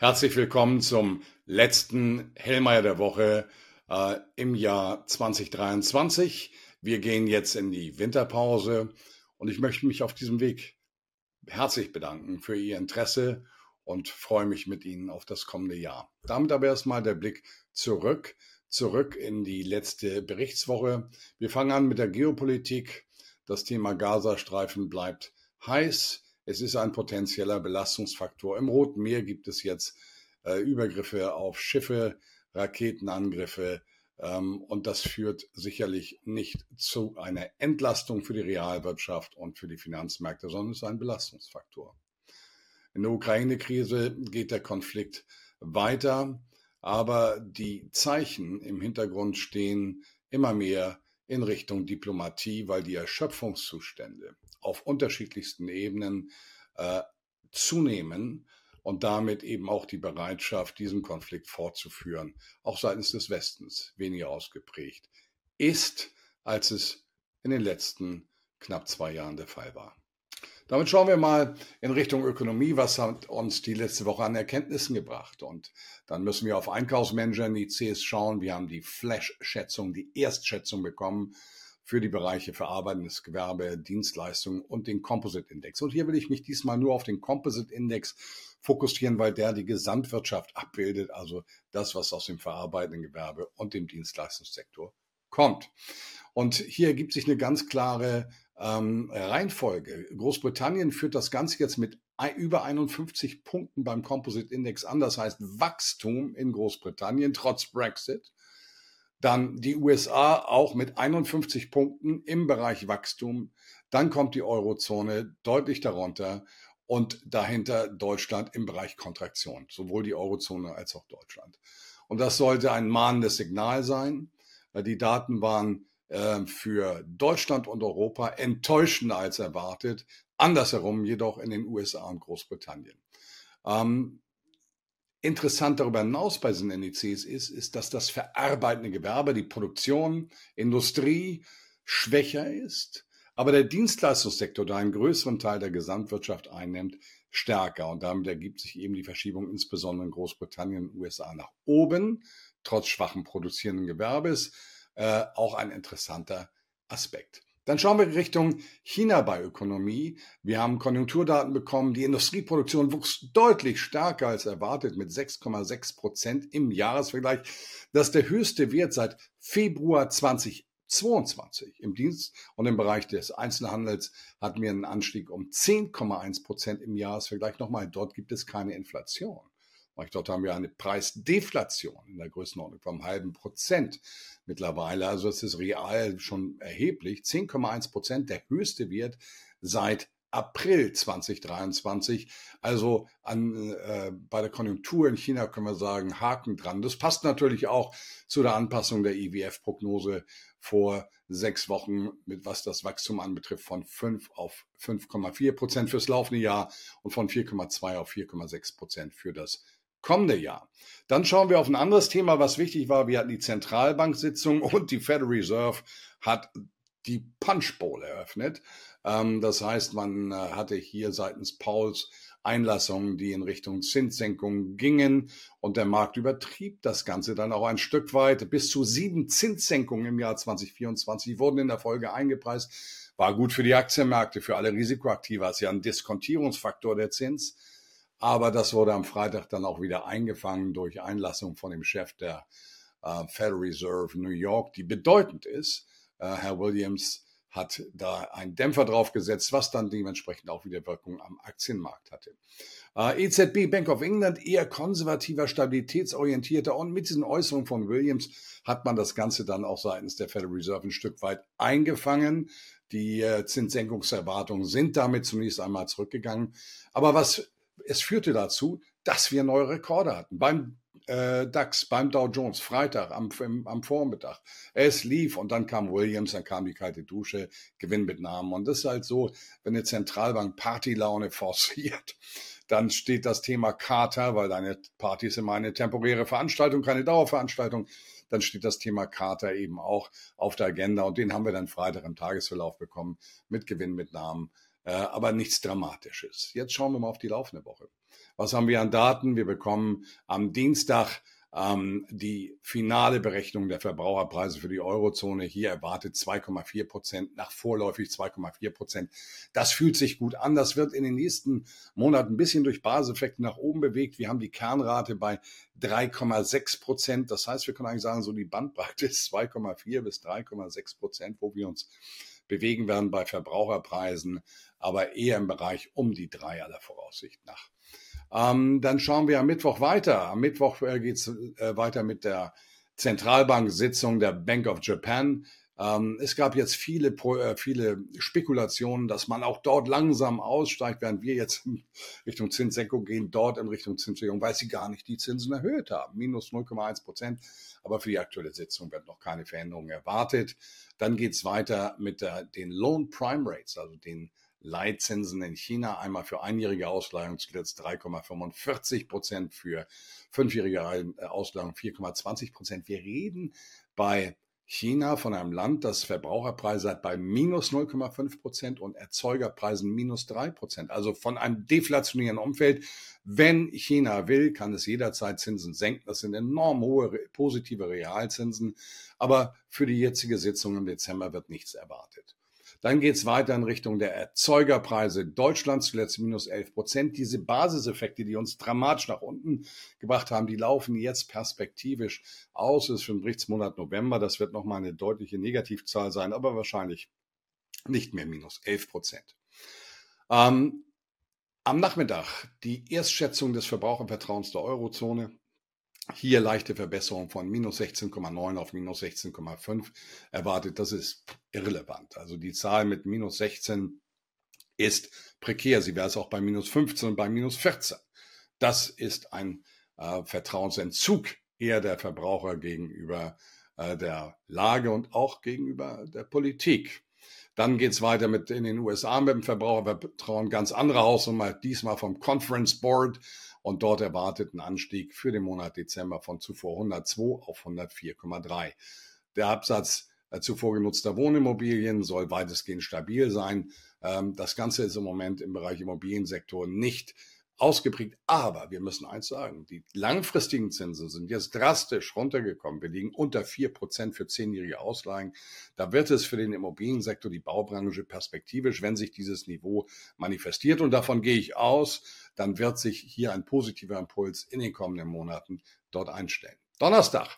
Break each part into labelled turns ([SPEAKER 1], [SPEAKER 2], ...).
[SPEAKER 1] Herzlich willkommen zum letzten Hellmeier der Woche äh, im Jahr 2023. Wir gehen jetzt in die Winterpause und ich möchte mich auf diesem Weg herzlich bedanken für Ihr Interesse und freue mich mit Ihnen auf das kommende Jahr. Damit aber erstmal der Blick zurück, zurück in die letzte Berichtswoche. Wir fangen an mit der Geopolitik. Das Thema Gazastreifen bleibt heiß. Es ist ein potenzieller Belastungsfaktor. Im Roten Meer gibt es jetzt äh, Übergriffe auf Schiffe, Raketenangriffe. Ähm, und das führt sicherlich nicht zu einer Entlastung für die Realwirtschaft und für die Finanzmärkte, sondern es ist ein Belastungsfaktor. In der Ukraine-Krise geht der Konflikt weiter, aber die Zeichen im Hintergrund stehen immer mehr in Richtung Diplomatie, weil die Erschöpfungszustände auf unterschiedlichsten Ebenen äh, zunehmen und damit eben auch die Bereitschaft, diesen Konflikt fortzuführen, auch seitens des Westens weniger ausgeprägt ist, als es in den letzten knapp zwei Jahren der Fall war. Damit schauen wir mal in Richtung Ökonomie, was hat uns die letzte Woche an Erkenntnissen gebracht. Und dann müssen wir auf Einkaufsmanager-Indizes schauen. Wir haben die Flash-Schätzung, die Erstschätzung bekommen für die Bereiche verarbeitendes Gewerbe, Dienstleistungen und den Composite-Index. Und hier will ich mich diesmal nur auf den Composite-Index fokussieren, weil der die Gesamtwirtschaft abbildet, also das, was aus dem verarbeitenden Gewerbe und dem Dienstleistungssektor kommt. Und hier ergibt sich eine ganz klare ähm, Reihenfolge. Großbritannien führt das Ganze jetzt mit über 51 Punkten beim Composite Index an. Das heißt Wachstum in Großbritannien trotz Brexit. Dann die USA auch mit 51 Punkten im Bereich Wachstum. Dann kommt die Eurozone deutlich darunter und dahinter Deutschland im Bereich Kontraktion, sowohl die Eurozone als auch Deutschland. Und das sollte ein mahnendes Signal sein. Die Daten waren äh, für Deutschland und Europa enttäuschender als erwartet, andersherum jedoch in den USA und Großbritannien. Ähm, Interessant darüber hinaus bei diesen Indizes ist, ist, dass das verarbeitende Gewerbe, die Produktion, Industrie schwächer ist, aber der Dienstleistungssektor, der einen größeren Teil der Gesamtwirtschaft einnimmt, stärker. Und damit ergibt sich eben die Verschiebung insbesondere in Großbritannien und USA nach oben, trotz schwachen produzierenden Gewerbes, äh, auch ein interessanter Aspekt. Dann schauen wir Richtung China bei Ökonomie. Wir haben Konjunkturdaten bekommen. Die Industrieproduktion wuchs deutlich stärker als erwartet mit 6,6 Prozent im Jahresvergleich. Das ist der höchste Wert seit Februar 2022 im Dienst und im Bereich des Einzelhandels hatten wir einen Anstieg um 10,1 Prozent im Jahresvergleich. Nochmal, dort gibt es keine Inflation. Dort haben wir eine Preisdeflation in der Größenordnung vom halben Prozent mittlerweile. Also es ist real schon erheblich. 10,1 Prozent, der höchste Wert seit April 2023. Also an, äh, bei der Konjunktur in China können wir sagen, Haken dran. Das passt natürlich auch zu der Anpassung der IWF-Prognose vor sechs Wochen, mit was das Wachstum anbetrifft, von 5 auf 5,4 Prozent fürs laufende Jahr und von 4,2 auf 4,6 Prozent für das kommende Jahr. Dann schauen wir auf ein anderes Thema, was wichtig war. Wir hatten die Zentralbanksitzung und die Federal Reserve hat die Punch Bowl eröffnet. Ähm, das heißt, man äh, hatte hier seitens Pauls Einlassungen, die in Richtung Zinssenkung gingen und der Markt übertrieb das Ganze dann auch ein Stück weit. Bis zu sieben Zinssenkungen im Jahr 2024 wurden in der Folge eingepreist. War gut für die Aktienmärkte, für alle Risikoaktive. Es ist ja ein Diskontierungsfaktor der Zins. Aber das wurde am Freitag dann auch wieder eingefangen durch Einlassung von dem Chef der äh, Federal Reserve New York, die bedeutend ist. Äh, Herr Williams hat da einen Dämpfer draufgesetzt, was dann dementsprechend auch wieder Wirkung am Aktienmarkt hatte. Äh, EZB, Bank of England, eher konservativer, stabilitätsorientierter und mit diesen Äußerungen von Williams hat man das Ganze dann auch seitens der Federal Reserve ein Stück weit eingefangen. Die äh, Zinssenkungserwartungen sind damit zunächst einmal zurückgegangen. Aber was es führte dazu, dass wir neue Rekorde hatten. Beim äh, DAX, beim Dow Jones, Freitag am, am Vormittag. Es lief und dann kam Williams, dann kam die kalte Dusche, Gewinn mit Namen. Und das ist halt so, wenn eine Zentralbank Partylaune forciert, dann steht das Thema Kater, weil deine Party ist immer eine temporäre Veranstaltung, keine Dauerveranstaltung. Dann steht das Thema Kater eben auch auf der Agenda und den haben wir dann Freitag im Tagesverlauf bekommen mit Gewinn mit Namen aber nichts Dramatisches. Jetzt schauen wir mal auf die laufende Woche. Was haben wir an Daten? Wir bekommen am Dienstag ähm, die finale Berechnung der Verbraucherpreise für die Eurozone hier erwartet 2,4 Prozent, nach vorläufig 2,4 Prozent. Das fühlt sich gut an. Das wird in den nächsten Monaten ein bisschen durch Baseffekte nach oben bewegt. Wir haben die Kernrate bei 3,6 Prozent. Das heißt, wir können eigentlich sagen, so die Bandbreite ist 2,4 bis 3,6 Prozent, wo wir uns bewegen werden bei Verbraucherpreisen, aber eher im Bereich um die drei aller Voraussicht nach. Ähm, dann schauen wir am Mittwoch weiter. Am Mittwoch äh, geht es äh, weiter mit der Zentralbank-Sitzung der Bank of Japan. Ähm, es gab jetzt viele, äh, viele Spekulationen, dass man auch dort langsam aussteigt, während wir jetzt in Richtung Zinssenkung gehen, dort in Richtung Zinssenkung, weil sie gar nicht die Zinsen erhöht haben. Minus 0,1 Prozent. Aber für die aktuelle Sitzung wird noch keine Veränderung erwartet. Dann geht es weiter mit der, den Loan Prime Rates, also den Leitzinsen in China. Einmal für einjährige Ausleihung zuletzt 3,45 Prozent, für fünfjährige Ausleihung 4,20 Prozent. Wir reden bei China von einem Land, das Verbraucherpreise hat bei minus 0,5 Prozent und Erzeugerpreisen minus 3 Prozent. Also von einem deflationären Umfeld. Wenn China will, kann es jederzeit Zinsen senken. Das sind enorm hohe positive Realzinsen. Aber für die jetzige Sitzung im Dezember wird nichts erwartet. Dann geht es weiter in Richtung der Erzeugerpreise. Deutschland zuletzt minus 11 Prozent. Diese Basiseffekte, die uns dramatisch nach unten gebracht haben, die laufen jetzt perspektivisch aus. Das ist für den Berichtsmonat November. Das wird nochmal eine deutliche Negativzahl sein, aber wahrscheinlich nicht mehr minus 11 Prozent. Ähm, am Nachmittag die Erstschätzung des Verbrauchervertrauens der Eurozone. Hier leichte Verbesserung von minus 16,9 auf minus 16,5 erwartet. Das ist irrelevant. Also die Zahl mit minus 16 ist prekär. Sie wäre es auch bei minus 15 und bei minus 14. Das ist ein äh, Vertrauensentzug eher der Verbraucher gegenüber äh, der Lage und auch gegenüber der Politik. Dann geht's weiter mit in den USA mit dem Verbrauchervertrauen ganz andere Hausnummer, diesmal vom Conference Board und dort erwartet ein Anstieg für den Monat Dezember von zuvor 102 auf 104,3. Der Absatz äh, zuvor genutzter Wohnimmobilien soll weitestgehend stabil sein. Ähm, das Ganze ist im Moment im Bereich Immobiliensektor nicht ausgeprägt. Aber wir müssen eins sagen, die langfristigen Zinsen sind jetzt drastisch runtergekommen. Wir liegen unter vier Prozent für zehnjährige Ausleihen. Da wird es für den Immobiliensektor, die Baubranche perspektivisch, wenn sich dieses Niveau manifestiert, und davon gehe ich aus, dann wird sich hier ein positiver Impuls in den kommenden Monaten dort einstellen. Donnerstag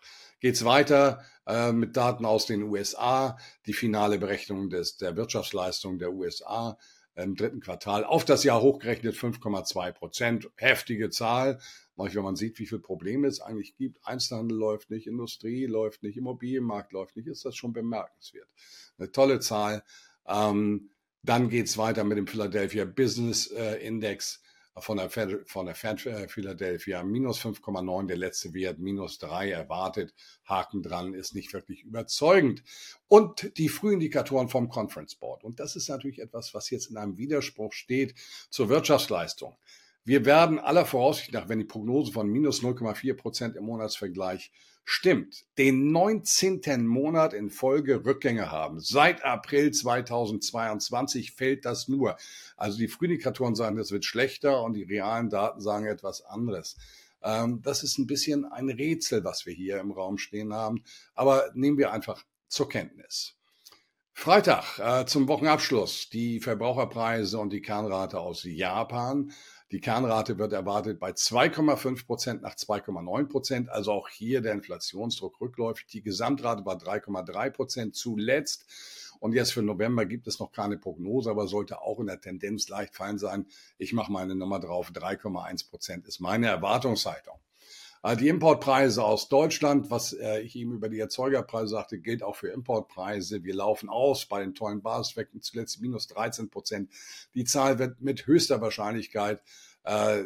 [SPEAKER 1] geht's weiter äh, mit Daten aus den USA, die finale Berechnung des, der Wirtschaftsleistung der USA im dritten Quartal auf das Jahr hochgerechnet 5,2 Prozent. Heftige Zahl. Wenn man sieht, wie viele Probleme es eigentlich gibt, Einzelhandel läuft nicht, Industrie läuft nicht, Immobilienmarkt läuft nicht, ist das schon bemerkenswert. Eine tolle Zahl. Ähm, dann geht's weiter mit dem Philadelphia Business äh, Index von der, von der äh, Philadelphia minus 5,9, der letzte Wert minus 3 erwartet. Haken dran ist nicht wirklich überzeugend. Und die Frühindikatoren vom Conference Board. Und das ist natürlich etwas, was jetzt in einem Widerspruch steht zur Wirtschaftsleistung. Wir werden aller Voraussicht nach, wenn die Prognose von minus 0,4 Prozent im Monatsvergleich stimmt, den 19. Monat in Folge Rückgänge haben. Seit April 2022 fällt das nur. Also die Frühindikatoren sagen, das wird schlechter und die realen Daten sagen etwas anderes. Ähm, das ist ein bisschen ein Rätsel, was wir hier im Raum stehen haben. Aber nehmen wir einfach zur Kenntnis. Freitag äh, zum Wochenabschluss die Verbraucherpreise und die Kernrate aus Japan. Die Kernrate wird erwartet bei 2,5 Prozent nach 2,9 Prozent. Also auch hier der Inflationsdruck rückläufig. Die Gesamtrate war 3,3 Prozent zuletzt. Und jetzt für November gibt es noch keine Prognose, aber sollte auch in der Tendenz leicht fallen sein. Ich mache meine Nummer drauf. 3,1 Prozent ist meine Erwartungshaltung. Äh, die Importpreise aus Deutschland, was äh, ich eben über die Erzeugerpreise sagte, gilt auch für Importpreise. Wir laufen aus bei den tollen Basiseffekten zuletzt minus 13 Prozent. Die Zahl wird mit höchster Wahrscheinlichkeit äh,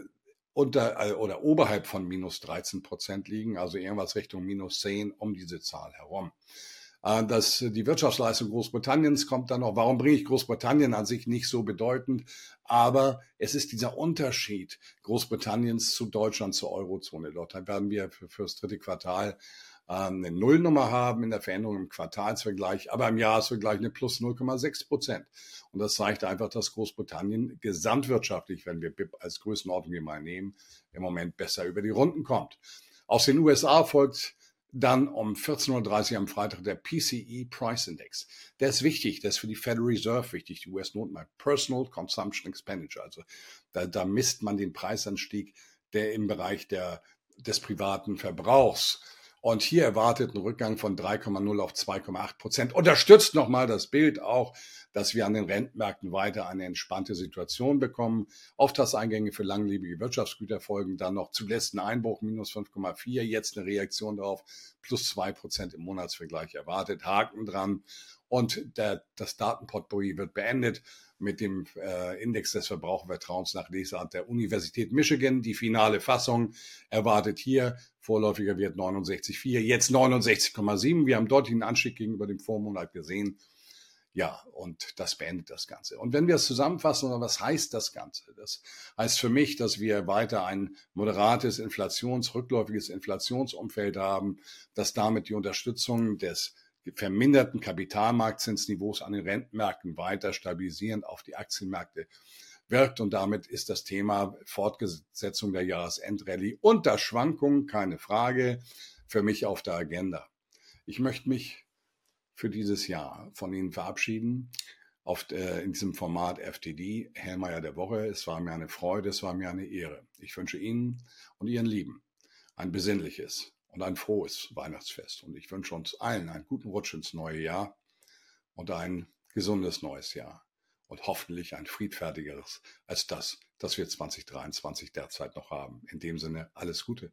[SPEAKER 1] unter äh, oder oberhalb von minus 13 Prozent liegen, also irgendwas Richtung minus 10 um diese Zahl herum. Äh, dass die Wirtschaftsleistung Großbritanniens kommt dann noch. Warum bringe ich Großbritannien an sich nicht so bedeutend? Aber es ist dieser Unterschied Großbritanniens zu Deutschland, zur Eurozone. Dort werden wir für, für das dritte Quartal eine Nullnummer haben in der Veränderung im Quartalsvergleich, aber im Jahresvergleich eine plus 0,6 Prozent. Und das zeigt einfach, dass Großbritannien gesamtwirtschaftlich, wenn wir BIP als Größenordnung mal nehmen, im Moment besser über die Runden kommt. Aus den USA folgt dann um 14.30 Uhr am Freitag der PCE Price Index. Der ist wichtig, der ist für die Federal Reserve wichtig, die US-Notenbank. Personal Consumption Expenditure. Also da, da misst man den Preisanstieg, der im Bereich der, des privaten Verbrauchs und hier erwartet ein Rückgang von 3,0 auf 2,8 Prozent. Unterstützt nochmal das Bild auch, dass wir an den Rentenmärkten weiter eine entspannte Situation bekommen. Auftragseingänge für langlebige Wirtschaftsgüter folgen dann noch zuletzt ein Einbruch minus 5,4, jetzt eine Reaktion darauf plus zwei Prozent im Monatsvergleich erwartet. Haken dran. Und der, das Datenportfolio wird beendet mit dem äh, Index des Verbrauchervertrauens nach Lesart der Universität Michigan. Die finale Fassung erwartet hier vorläufiger Wert 69,4, jetzt 69,7. Wir haben deutlichen Anstieg gegenüber dem Vormonat gesehen. Ja, und das beendet das Ganze. Und wenn wir es zusammenfassen, was heißt das Ganze? Das heißt für mich, dass wir weiter ein moderates Inflations-, rückläufiges Inflationsumfeld haben, dass damit die Unterstützung des verminderten Kapitalmarktzinsniveaus an den Rentenmärkten weiter stabilisierend auf die Aktienmärkte wirkt. Und damit ist das Thema Fortsetzung der Jahresendrallye unter Schwankungen, keine Frage, für mich auf der Agenda. Ich möchte mich für dieses Jahr von Ihnen verabschieden. Auf, äh, in diesem Format FTD, Hellmeier der Woche. Es war mir eine Freude, es war mir eine Ehre. Ich wünsche Ihnen und Ihren Lieben ein besinnliches, und ein frohes Weihnachtsfest. Und ich wünsche uns allen einen guten Rutsch ins neue Jahr und ein gesundes neues Jahr und hoffentlich ein friedfertigeres als das, das wir 2023 derzeit noch haben. In dem Sinne alles Gute.